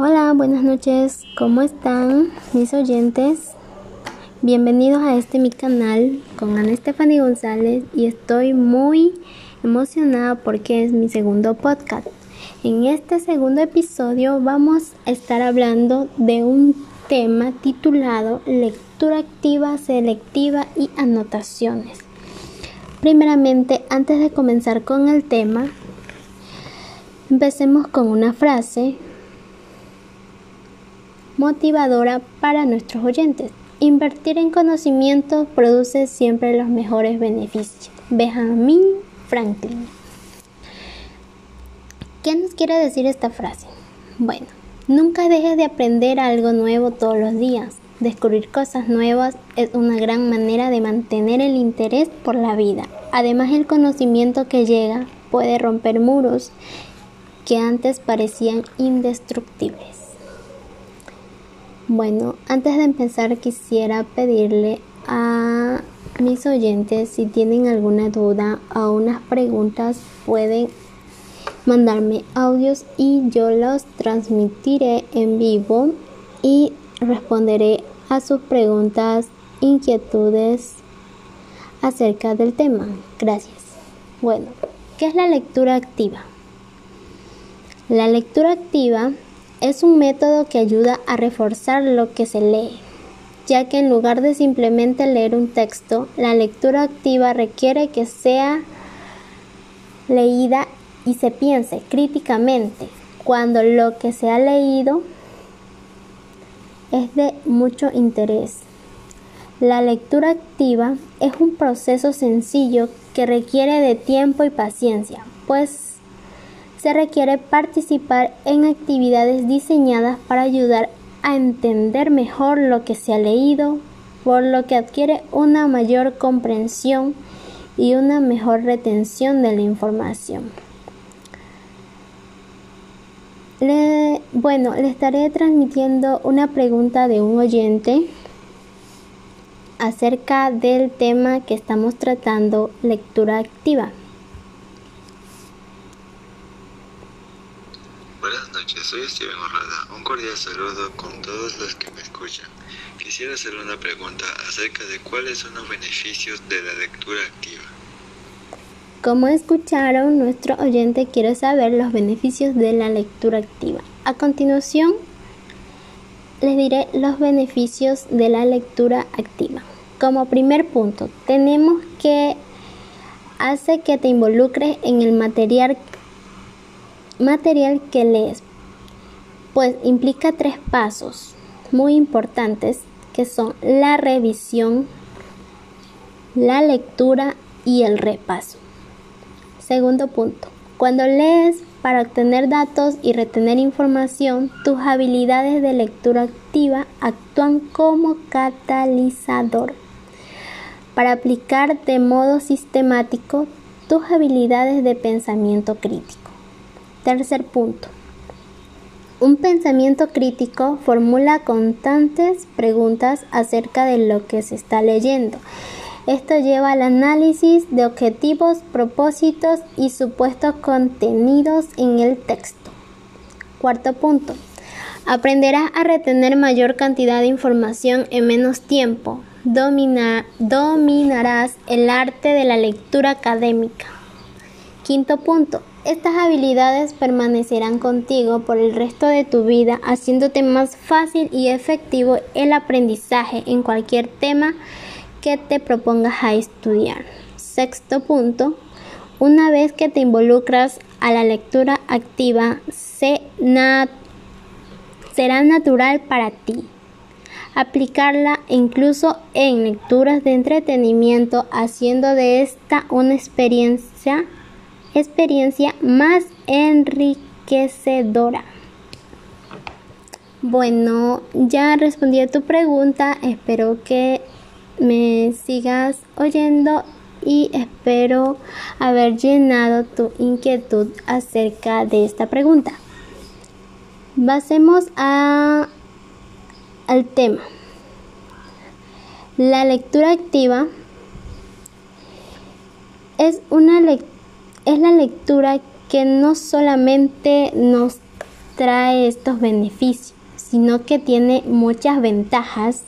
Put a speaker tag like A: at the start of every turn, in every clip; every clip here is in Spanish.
A: Hola, buenas noches, ¿cómo están mis oyentes? Bienvenidos a este mi canal con Ana Estefany González y estoy muy emocionada porque es mi segundo podcast. En este segundo episodio vamos a estar hablando de un tema titulado Lectura activa, selectiva y anotaciones. Primeramente, antes de comenzar con el tema, empecemos con una frase motivadora para nuestros oyentes. Invertir en conocimiento produce siempre los mejores beneficios. Benjamin Franklin. ¿Qué nos quiere decir esta frase? Bueno, nunca dejes de aprender algo nuevo todos los días. Descubrir cosas nuevas es una gran manera de mantener el interés por la vida. Además, el conocimiento que llega puede romper muros que antes parecían indestructibles. Bueno, antes de empezar quisiera pedirle a mis oyentes si tienen alguna duda o unas preguntas pueden mandarme audios y yo los transmitiré en vivo y responderé a sus preguntas, inquietudes acerca del tema. Gracias. Bueno, ¿qué es la lectura activa? La lectura activa es un método que ayuda a reforzar lo que se lee, ya que en lugar de simplemente leer un texto, la lectura activa requiere que sea leída y se piense críticamente cuando lo que se ha leído es de mucho interés. La lectura activa es un proceso sencillo que requiere de tiempo y paciencia, pues se requiere participar en actividades diseñadas para ayudar a entender mejor lo que se ha leído, por lo que adquiere una mayor comprensión y una mejor retención de la información. bueno, le estaré transmitiendo una pregunta de un oyente acerca del tema que estamos tratando, lectura activa.
B: Soy Steven Orrada. Un cordial saludo con todos los que me escuchan. Quisiera hacer una pregunta acerca de cuáles son los beneficios de la lectura activa.
A: Como escucharon, nuestro oyente quiere saber los beneficios de la lectura activa. A continuación, les diré los beneficios de la lectura activa. Como primer punto, tenemos que hace que te involucres en el material material que lees pues implica tres pasos muy importantes que son la revisión, la lectura y el repaso. Segundo punto, cuando lees para obtener datos y retener información, tus habilidades de lectura activa actúan como catalizador para aplicar de modo sistemático tus habilidades de pensamiento crítico. Tercer punto, un pensamiento crítico formula constantes preguntas acerca de lo que se está leyendo. Esto lleva al análisis de objetivos, propósitos y supuestos contenidos en el texto. Cuarto punto. Aprenderás a retener mayor cantidad de información en menos tiempo. dominarás el arte de la lectura académica. Quinto punto. Estas habilidades permanecerán contigo por el resto de tu vida, haciéndote más fácil y efectivo el aprendizaje en cualquier tema que te propongas a estudiar. Sexto punto, una vez que te involucras a la lectura activa, será natural para ti aplicarla incluso en lecturas de entretenimiento, haciendo de esta una experiencia experiencia más enriquecedora. Bueno, ya respondí a tu pregunta, espero que me sigas oyendo y espero haber llenado tu inquietud acerca de esta pregunta. Pasemos a, al tema. La lectura activa es una lectura es la lectura que no solamente nos trae estos beneficios, sino que tiene muchas ventajas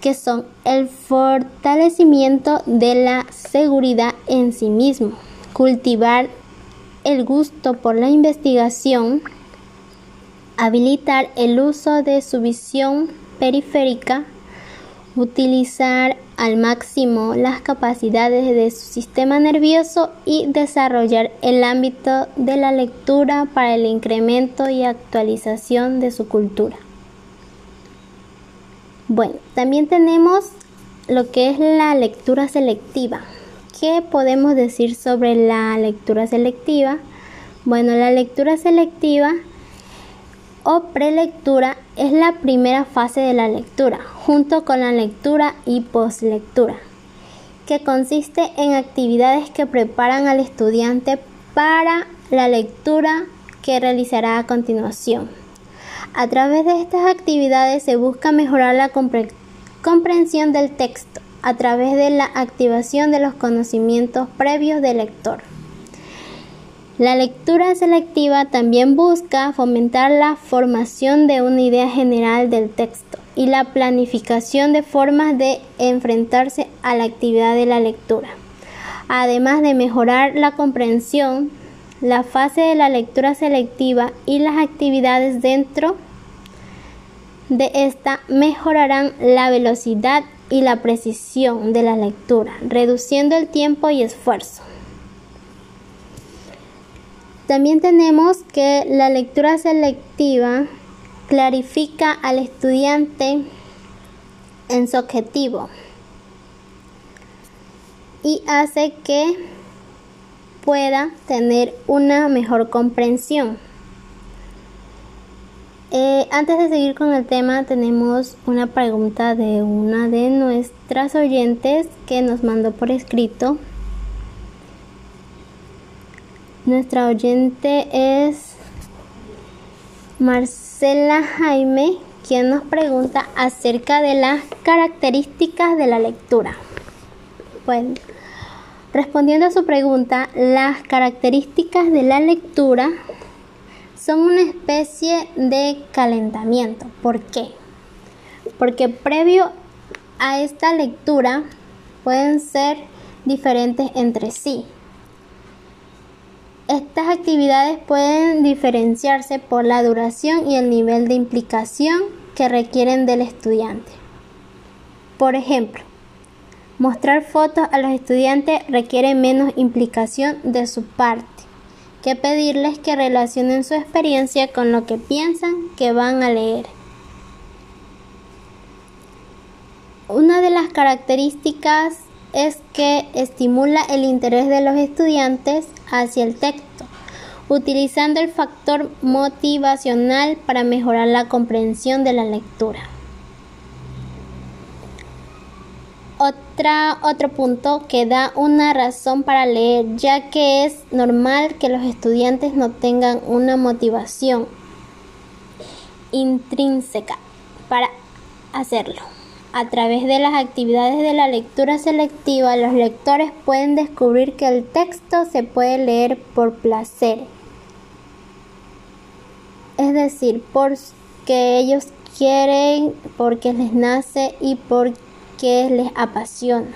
A: que son el fortalecimiento de la seguridad en sí mismo, cultivar el gusto por la investigación, habilitar el uso de su visión periférica, utilizar al máximo las capacidades de su sistema nervioso y desarrollar el ámbito de la lectura para el incremento y actualización de su cultura. Bueno, también tenemos lo que es la lectura selectiva. ¿Qué podemos decir sobre la lectura selectiva? Bueno, la lectura selectiva o prelectura es la primera fase de la lectura, junto con la lectura y postlectura, que consiste en actividades que preparan al estudiante para la lectura que realizará a continuación. A través de estas actividades se busca mejorar la comprensión del texto a través de la activación de los conocimientos previos del lector. La lectura selectiva también busca fomentar la formación de una idea general del texto y la planificación de formas de enfrentarse a la actividad de la lectura, además de mejorar la comprensión, la fase de la lectura selectiva y las actividades dentro de esta mejorarán la velocidad y la precisión de la lectura, reduciendo el tiempo y esfuerzo. También tenemos que la lectura selectiva clarifica al estudiante en su objetivo y hace que pueda tener una mejor comprensión. Eh, antes de seguir con el tema, tenemos una pregunta de una de nuestras oyentes que nos mandó por escrito. Nuestra oyente es Marcela Jaime, quien nos pregunta acerca de las características de la lectura. Bueno, respondiendo a su pregunta, las características de la lectura son una especie de calentamiento. ¿Por qué? Porque previo a esta lectura pueden ser diferentes entre sí. Estas actividades pueden diferenciarse por la duración y el nivel de implicación que requieren del estudiante. Por ejemplo, mostrar fotos a los estudiantes requiere menos implicación de su parte que pedirles que relacionen su experiencia con lo que piensan que van a leer. Una de las características es que estimula el interés de los estudiantes hacia el texto, utilizando el factor motivacional para mejorar la comprensión de la lectura. Otra, otro punto que da una razón para leer, ya que es normal que los estudiantes no tengan una motivación intrínseca para hacerlo. A través de las actividades de la lectura selectiva, los lectores pueden descubrir que el texto se puede leer por placer, es decir, porque ellos quieren, porque les nace y porque les apasiona.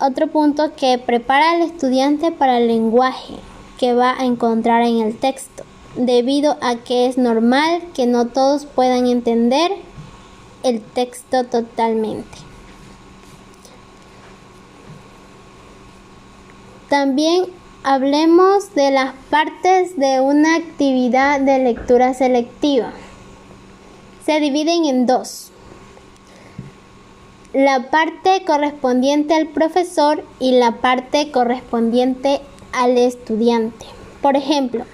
A: Otro punto que prepara al estudiante para el lenguaje que va a encontrar en el texto, debido a que es normal que no todos puedan entender el texto totalmente. También hablemos de las partes de una actividad de lectura selectiva. Se dividen en dos. La parte correspondiente al profesor y la parte correspondiente al estudiante. Por ejemplo,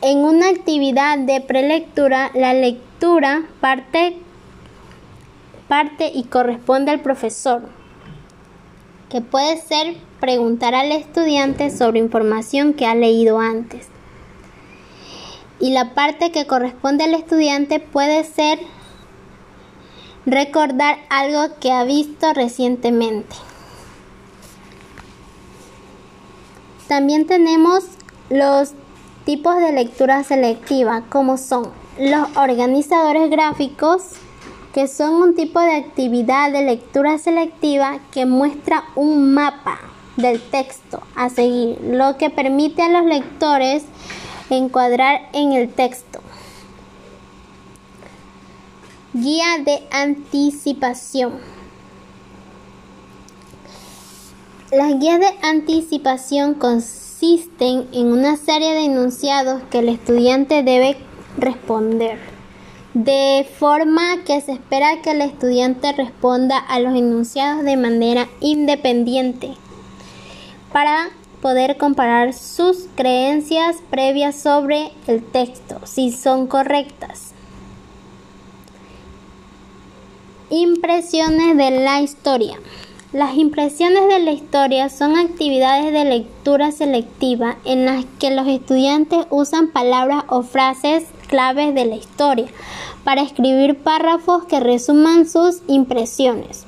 A: en una actividad de prelectura, la lectura parte parte y corresponde al profesor, que puede ser preguntar al estudiante sobre información que ha leído antes. Y la parte que corresponde al estudiante puede ser recordar algo que ha visto recientemente. También tenemos los tipos de lectura selectiva, como son los organizadores gráficos, que son un tipo de actividad de lectura selectiva que muestra un mapa del texto a seguir, lo que permite a los lectores encuadrar en el texto. Guía de anticipación. Las guías de anticipación consisten en una serie de enunciados que el estudiante debe responder, de forma que se espera que el estudiante responda a los enunciados de manera independiente para poder comparar sus creencias previas sobre el texto, si son correctas. Impresiones de la historia. Las impresiones de la historia son actividades de lectura selectiva en las que los estudiantes usan palabras o frases claves de la historia para escribir párrafos que resuman sus impresiones.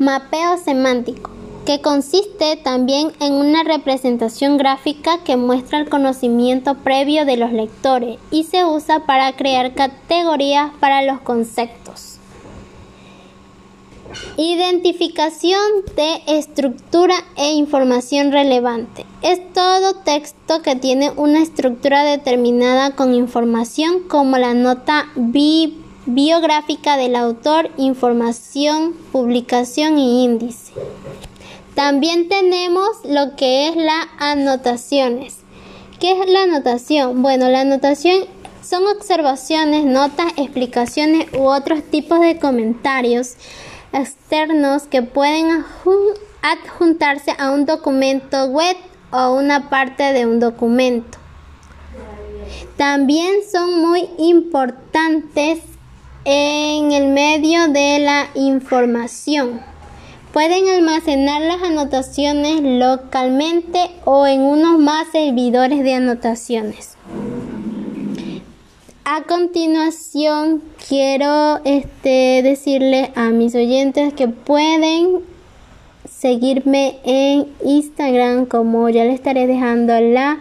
A: Mapeo semántico que consiste también en una representación gráfica que muestra el conocimiento previo de los lectores y se usa para crear categorías para los conceptos. Identificación de estructura e información relevante. Es todo texto que tiene una estructura determinada con información como la nota biográfica del autor, información, publicación y índice. También tenemos lo que es las anotaciones. ¿Qué es la anotación? Bueno, la anotación son observaciones, notas, explicaciones u otros tipos de comentarios externos que pueden adjuntarse a un documento web o una parte de un documento. También son muy importantes en el medio de la información. Pueden almacenar las anotaciones localmente o en unos más servidores de anotaciones. A continuación quiero este, decirle a mis oyentes que pueden seguirme en Instagram como ya le estaré dejando la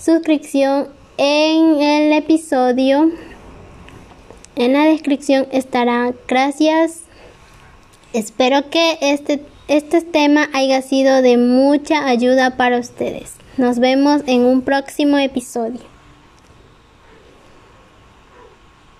A: suscripción en el episodio. En la descripción estará. Gracias. Espero que este, este tema haya sido de mucha ayuda para ustedes. Nos vemos en un próximo episodio.